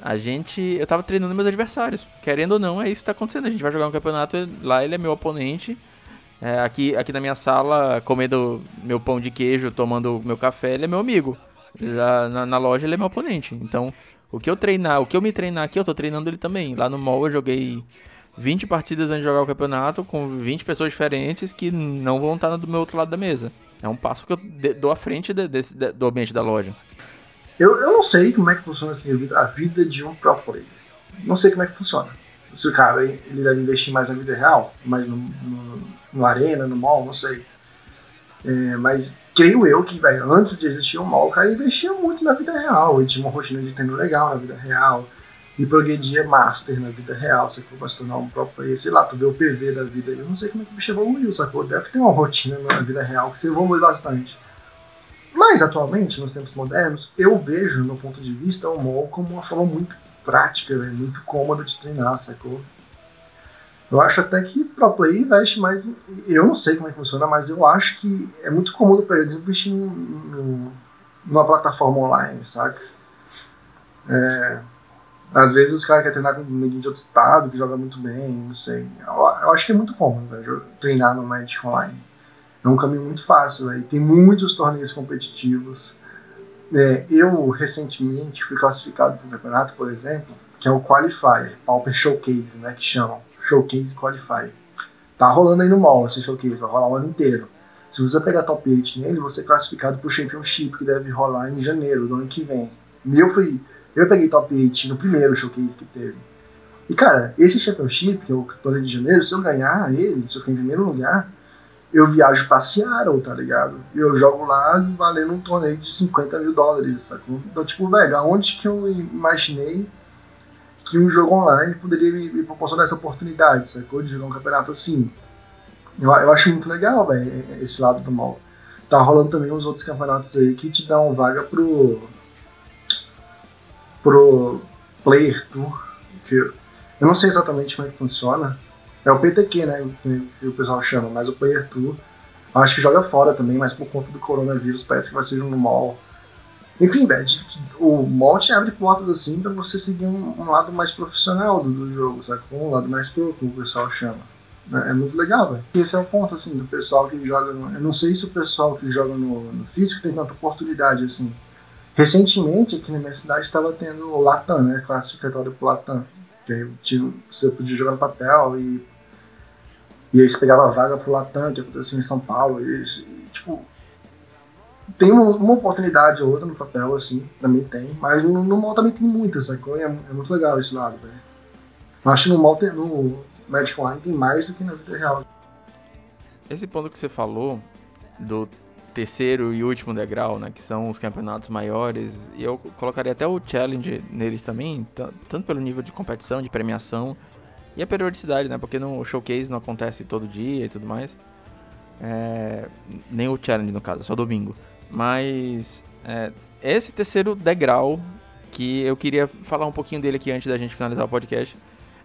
a gente. Eu tava treinando meus adversários. Querendo ou não, é isso que tá acontecendo. A gente vai jogar um campeonato, lá ele é meu oponente é, aqui, aqui na minha sala, comendo meu pão de queijo, tomando meu café, ele é meu amigo. Já na, na, loja ele é meu oponente. Então, o que eu treinar, o que eu me treinar aqui, eu tô treinando ele também. Lá no mall eu joguei 20 partidas antes de jogar o campeonato com 20 pessoas diferentes que não vão estar do meu outro lado da mesa. É um passo que eu dou à frente de, desse, de, do ambiente da loja. Eu, eu não sei como é que funciona assim, a vida de um pro player. Não sei como é que funciona. Se o cara ele deve investir mais na vida real, mais no, no no Arena, no mall, não sei. É, mas creio eu que, velho, antes de existir o mall, o cara investia muito na vida real. Ele tinha uma rotina de treino legal na vida real. E progredia master na vida real, sacou? Pra se tornar um próprio sei lá, tu vê o PV da vida. Eu não sei como é que o bicho evoluiu, sacou? Deve ter uma rotina na vida real que você evolui bastante. Mas atualmente, nos tempos modernos, eu vejo, no ponto de vista, o mall como uma forma muito prática, véio, muito cômoda de treinar, sacou? Eu acho até que pro play investe mais. Eu não sei como é que funciona, mas eu acho que é muito cômodo para eles investir no, numa plataforma online, saca? É, às vezes os caras querem treinar com neguinho de outro estado que joga muito bem, não sei. eu acho que é muito comum, velho, treinar no Magic Online. É um caminho muito fácil, velho. Tem muitos torneios competitivos. É, eu, recentemente, fui classificado para um campeonato, por exemplo, que é o Qualifier, Pauper Showcase, né, que chamam. Showcase Qualifier. Tá rolando aí no mall esse showcase, vai rolar o ano inteiro. Se você pegar top 8 nele, você é classificado para o Championship, que deve rolar em janeiro do ano que vem. E eu fui. Eu peguei top 8 no primeiro showcase que teve. E cara, esse Championship, que é o torneio de janeiro, se eu ganhar ele, se eu ficar em primeiro lugar, eu viajo pra Seattle, tá ligado? E eu jogo lá valendo um torneio de 50 mil dólares, sacou? Então, tipo, velho, aonde que eu imaginei que um jogo online poderia me, me proporcionar essa oportunidade, sacou? De jogar um campeonato assim. Eu, eu acho muito legal, velho, esse lado do mal. Tá rolando também uns outros campeonatos aí que te dão vaga pro. pro Player Tour. Que eu não sei exatamente como é que funciona. É o PTQ, né? Que o pessoal chama, mas o Player Tour. Acho que joga fora também, mas por conta do coronavírus parece que vai ser no mall. Enfim, velho, o mall te abre portas assim pra você seguir um, um lado mais profissional do, do jogo, sabe? Um lado mais pro, como o pessoal chama. É, é muito legal, velho. Esse é o ponto, assim, do pessoal que joga no... Eu não sei se o pessoal que joga no, no físico tem tanta oportunidade, assim. Recentemente, aqui na minha cidade, estava tendo o Latam, né? Classificatório pro Latam. Que aí tinha, você podia jogar no papel e... E aí você pegava vaga pro Latam, que aconteceu em São Paulo. E, e tipo... Tem uma, uma, oportunidade ou outra no papel, assim, também tem. Mas no, no mall também tem muitas, sacou? É, é muito legal esse lado, velho. Acho que no mall tem... No, Magic Online tem mais do que na vida real. Esse ponto que você falou do terceiro e último degrau, né, que são os campeonatos maiores, e eu colocaria até o challenge neles também, tanto pelo nível de competição, de premiação e a periodicidade, né, porque no showcase não acontece todo dia e tudo mais, é, nem o challenge no caso, só domingo. Mas é, esse terceiro degrau que eu queria falar um pouquinho dele aqui antes da gente finalizar o podcast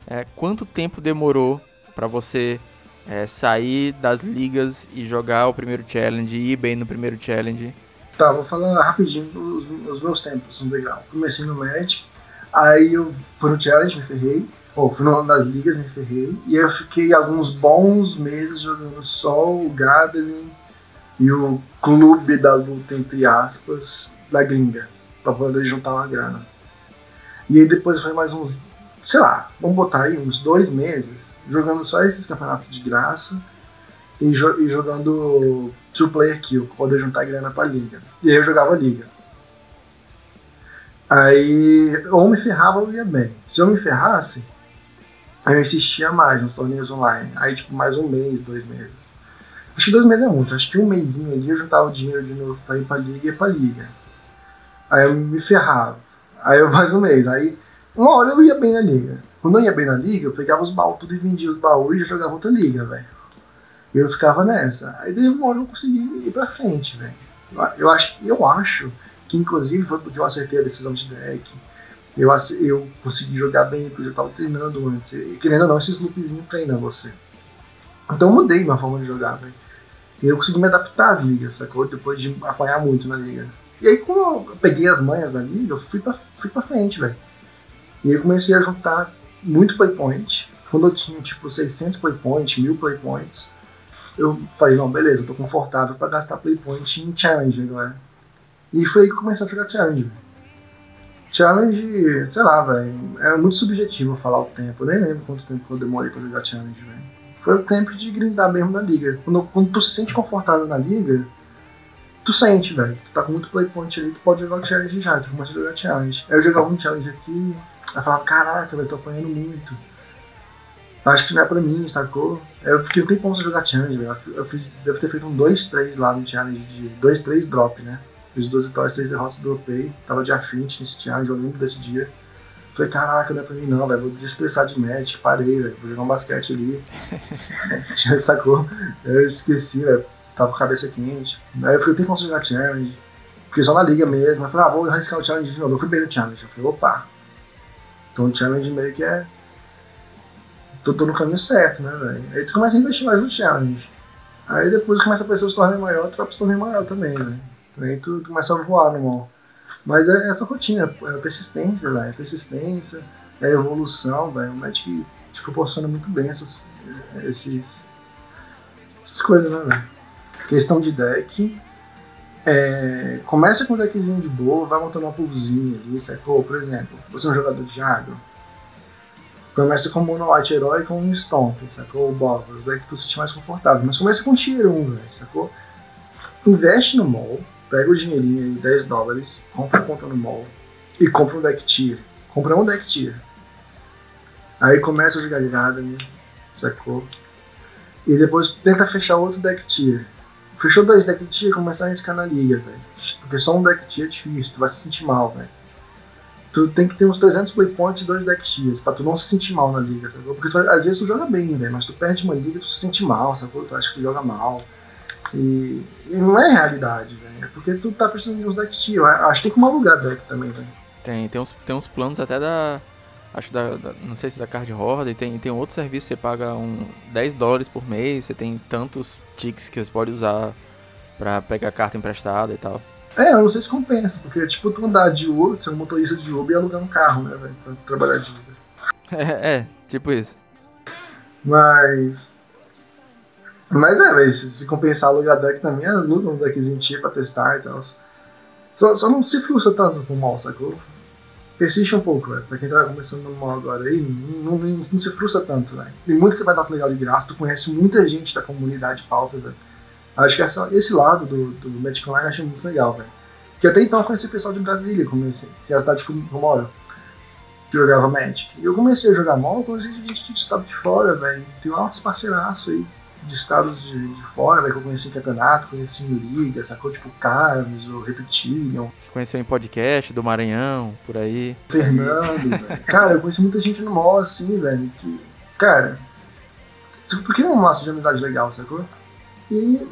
é, quanto tempo demorou para você é, sair das ligas e jogar o primeiro challenge, ir bem no primeiro challenge? Tá, vou falar rapidinho os, os meus tempos no degrau. Comecei no Magic, aí eu fui no challenge, me ferrei, ou fui nas ligas, me ferrei, e eu fiquei alguns bons meses jogando só o Gathering e o clube da luta, entre aspas, da gringa, pra poder juntar uma grana. E aí depois foi mais uns sei lá, vamos botar aí uns dois meses jogando só esses campeonatos de graça e, jo e jogando two player kill, pra poder juntar grana pra liga. E aí eu jogava liga. Aí, ou me ferrava ou ia bem. Se eu me ferrasse, aí eu insistia mais nos torneios online. Aí, tipo, mais um mês, dois meses. Acho que dois meses é muito. Acho que um mêsinho ali eu juntava o dinheiro de novo pra ir pra liga e pra liga. Aí eu me ferrava. Aí eu mais um mês. Aí uma hora eu ia bem na liga. Quando eu ia bem na liga, eu pegava os baús tudo e vendia os baús e já jogava outra liga, velho. Eu ficava nessa. Aí daí uma hora eu consegui ir pra frente, velho. Eu acho, eu acho que inclusive foi porque eu acertei a decisão de deck. Eu, eu consegui jogar bem, porque eu tava treinando antes. E, querendo ou não, esses loopzinhos treinam você. Então eu mudei minha forma de jogar, velho. E eu consegui me adaptar às ligas, sacou? Depois de apanhar muito na liga. E aí, quando eu peguei as manhas da liga, eu fui pra, fui pra frente, velho. E eu comecei a juntar muito playpoint. Quando eu tinha tipo 600 playpoints, 1000 playpoints, eu falei, não, beleza, eu tô confortável para gastar playpoint em challenge agora. E foi aí que comecei a jogar challenge. Challenge, sei lá, velho, é muito subjetivo falar o tempo. Eu nem lembro quanto tempo eu demorei pra jogar challenge, velho. Foi o tempo de grindar mesmo na liga. Quando, quando tu se sente confortável na liga, tu sente, velho. Tu tá com muito playpoint ali, tu pode jogar o challenge já, tu começa a jogar challenge. Aí eu jogava um challenge aqui, Aí falava, caraca, eu tô apanhando muito. Acho que não é pra mim, sacou? Eu fiquei um tempão sem jogar challenge, velho. Eu fiz, devo ter feito um 2-3 lá no challenge de 2-3 drop, né? Fiz duas vitórias, três derrotas, dropei. Tava de afinte nesse challenge, eu lembro desse dia. Falei, caraca, não é pra mim não, velho. Vou desestressar de match, parei, velho. Vou jogar um basquete ali. sacou? Eu esqueci, velho. Tava com a cabeça quente. Aí eu um tempão sem jogar challenge. Fiquei só na liga mesmo. Eu falei, ah, vou arriscar o challenge de novo. Eu fui bem no challenge. Eu falei, opa, então o challenge meio que é. Tô, tô no caminho certo, né, velho? Aí tu começa a investir mais no challenge. Aí depois começa a aparecer os torneios maiores, tu vai pros torneios maiores também, né? Aí tu, tu começa a voar no mall. Mas é essa rotina, é persistência, velho. É persistência, é evolução, velho. O Magic te proporciona muito bem essas, esses, essas coisas, né? Questão de deck. É, começa com um deckzinho de boa, vai montando uma poolzinha ali, sacou? Por exemplo, você é um jogador de agro. Começa com Mono White Herói com um Stomp, sacou? O Boba, os decks que você sente mais confortável. Mas começa com Tier 1, velho, sacou? Investe no mall, pega o dinheirinho aí, 10 dólares, compra conta no mall e compra um deck tier. Compra um deck tier. Aí começa a jogar ligada, né? sacou? E depois tenta fechar outro deck tier. Fechou dois deck tier, começa a arriscar na liga, velho. Porque só um deck tier é difícil, tu vai se sentir mal, velho. Tu tem que ter uns 300 waypoints e dois deck tiers, pra tu não se sentir mal na liga, sacou? Porque tu, às vezes tu joga bem, velho, mas tu perde uma liga e tu se sente mal, sacou? Tu acha que tu joga mal. E, e não é realidade, velho. É porque tu tá precisando de uns deck tier. Acho que tem como alugar deck também, velho. Tem, tem uns, tem uns planos até da. Acho da, da, Não sei se da Card Horde, tem, tem outro serviço, você paga um 10 dólares por mês, você tem tantos ticks que você pode usar pra pegar carta emprestada e tal. É, eu não sei se compensa, porque tipo, tu andar de Uber, ser um motorista de Uber e alugar um carro, né, velho, pra trabalhar de Uber. É, é, tipo isso. Mas. Mas é, se, se, compensar alugar deck também, aluga um deckzinho tipo pra testar e tal. Só, só não se frustra tanto com o mal, sacou? persiste um pouco, velho. Pra quem tá começando no mal agora aí, não, não, não, se frustra tanto, velho. Tem muito que vai dar legal de graça, tu conhece muita gente da comunidade pauta, velho. Acho que essa, esse lado do, do Magic Online eu achei muito legal, velho. Porque até então eu conheci o pessoal de Brasília, comecei, que é a cidade que eu moro, que jogava Magic. E eu comecei a jogar mal, conheci gente de estado de fora, velho. Tem altos parceiraços aí de estados de, de fora, né, que eu conheci em campeonato, conheci em liga, sacou? Tipo Carlos, o Reptilion. Conheceu em podcast do Maranhão, por aí. Fernando, velho. Cara, eu conheci muita gente no mall, assim, velho, que, cara, por que um laço de amizade legal, sacou? E,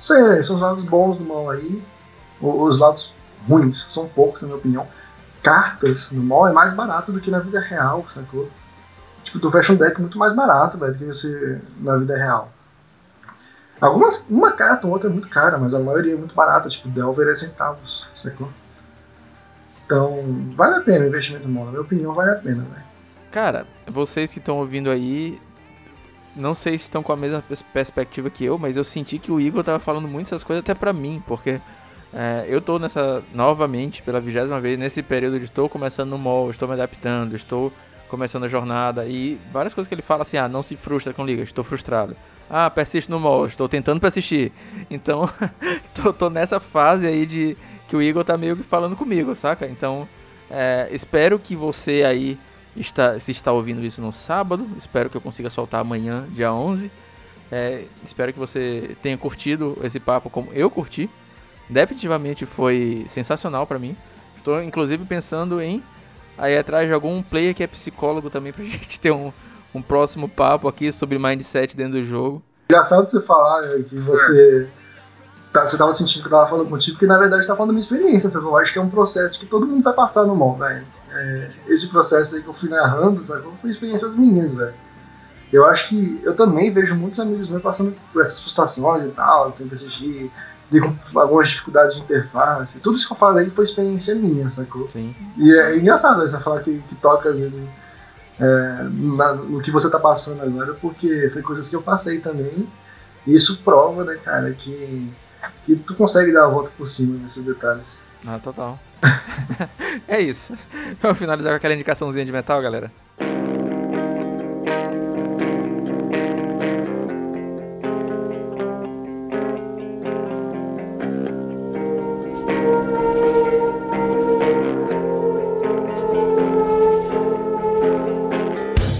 sei, velho, são os lados bons do mall aí, os lados ruins, são poucos, na minha opinião. Cartas no mall é mais barato do que na vida real, sacou? Tipo, tu fecha um deck muito mais barato, velho, do que você na vida real. Algumas, uma carta ou outra é muito cara, mas a maioria é muito barata, tipo, Delver é centavos, sacou? Então, vale a pena o investimento no Na minha opinião, vale a pena, velho. Cara, vocês que estão ouvindo aí, não sei se estão com a mesma perspectiva que eu, mas eu senti que o Igor tava falando muito essas coisas até pra mim, porque é, eu tô nessa, novamente, pela vigésima vez, nesse período de estou começando no mall, estou me adaptando, estou começando a jornada e várias coisas que ele fala assim, ah, não se frustra com liga, estou frustrado. Ah, persiste no mall, estou tentando persistir. Então, tô, tô, nessa fase aí de que o Igor tá meio que falando comigo, saca? Então, é, espero que você aí está, se está ouvindo isso no sábado, espero que eu consiga soltar amanhã, dia 11. É, espero que você tenha curtido esse papo como eu curti. Definitivamente foi sensacional para mim. Estou inclusive pensando em aí atrás de algum player que é psicólogo também pra gente ter um, um próximo papo aqui sobre mindset dentro do jogo. Engraçado você falar né, que você tá, você tava sentindo que eu tava falando contigo, porque na verdade tá falando da minha experiência, sabe? Eu acho que é um processo que todo mundo vai passar no mall, velho. É, esse processo aí que eu fui narrando, sabe? Foi experiências minhas, velho. Eu acho que eu também vejo muitos amigos meus passando por essas frustrações e tal, sempre assistir de algumas dificuldades de interface. Tudo isso que eu falei foi experiência minha, sacou? Sim. E é engraçado você falar que, que toca às vezes, é, na, no que você tá passando agora, porque foi coisas que eu passei também. E isso prova, né, cara, que, que tu consegue dar a volta por cima nesses detalhes. Ah, total. é isso. Vamos finalizar com aquela indicaçãozinha de metal, galera.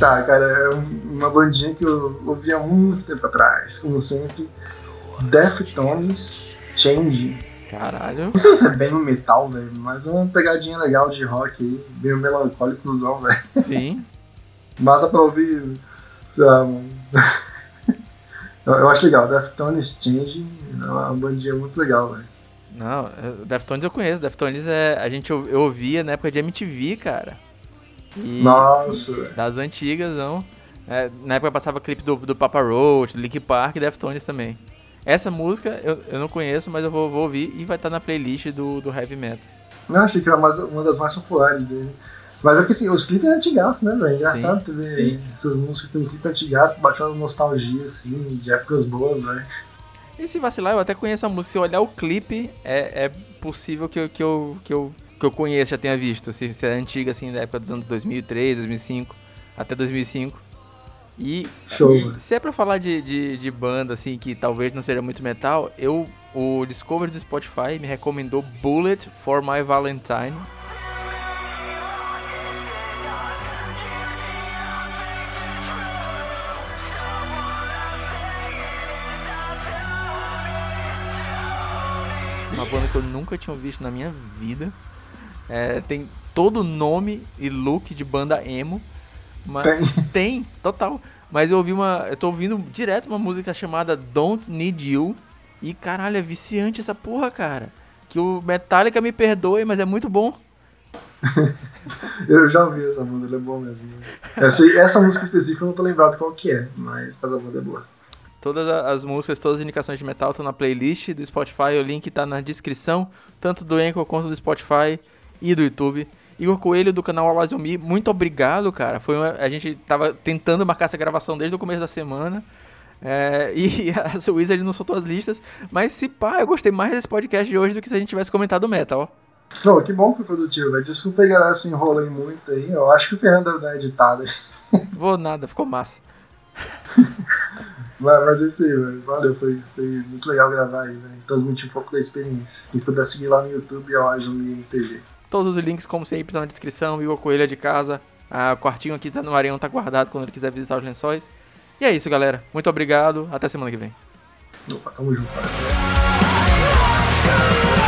Tá, cara, é uma bandinha que eu ouvia muito tempo atrás, como sempre. Deftones Change. Caralho. Não sei se é bem um metal, velho, mas é uma pegadinha legal de rock aí, meio melancólicozão, velho. Sim. Massa pra ouvir, sei lá, um... eu, acho legal, Deftones Change é uma bandinha muito legal, velho. Não, Deftones eu conheço, Deftones é, a gente eu ouvia na época de MTV, cara. E Nossa. Das antigas, não. É, na época passava clipe do, do Papa Roach, do Link Park e Deftones também. Essa música eu, eu não conheço, mas eu vou, vou ouvir e vai estar na playlist do, do Heavy Metal. Não, achei que era uma, uma das mais populares dele. Mas é porque assim, os clipes é antigaço, né, velho? É engraçado sim, ver sim. essas músicas que tem clipe antigaço, batendo nostalgia, assim, de épocas boas, velho. E se vacilar, eu até conheço a música. Se olhar o clipe, é, é possível que eu, que, eu, que, eu, que eu conheça, já tenha visto. Se, se é antiga, assim, da época dos anos 2003, 2005, até 2005. E, Show. se é pra falar de, de, de, banda, assim, que talvez não seja muito metal, eu, o Discovery do Spotify me recomendou Bullet for My Valentine. Uma banda que eu nunca tinha visto na minha vida. É, tem todo nome e look de banda emo. Mas tem. tem, total. Mas eu ouvi uma. Eu tô ouvindo direto uma música chamada Don't Need You. E caralho, é viciante essa porra, cara. Que o Metallica me perdoe, mas é muito bom. eu já ouvi essa música, ela é boa mesmo. Essa, essa música específica eu não tô lembrado qual que é, mas a banda é boa. Todas as músicas, todas as indicações de metal estão na playlist do Spotify. O link está na descrição, tanto do Anchor quanto do Spotify e do YouTube. Igor Coelho do canal Alazumi, muito obrigado, cara. Foi uma, a gente tava tentando marcar essa gravação desde o começo da semana. É, e a Wizard não soltou as listas. Mas se pá, eu gostei mais desse podcast de hoje do que se a gente tivesse comentado metal. Não, que bom que foi produtivo, velho. Desculpa aí, galera, se enrolei muito aí. Eu acho que o Fernando deve dar editada. Vou nada, ficou massa. Mas, mas é isso aí, velho. Valeu, foi, foi muito legal gravar aí, velho. Transmitir um pouco da experiência. Quem puder seguir lá no YouTube é o Azumi MTG. Todos os links, como sempre, estão na descrição. Igor Coelho é de casa. Ah, o quartinho aqui tá no Areião, tá guardado quando ele quiser visitar os lençóis. E é isso, galera. Muito obrigado. Até semana que vem. Opa, tamo junto. Cara.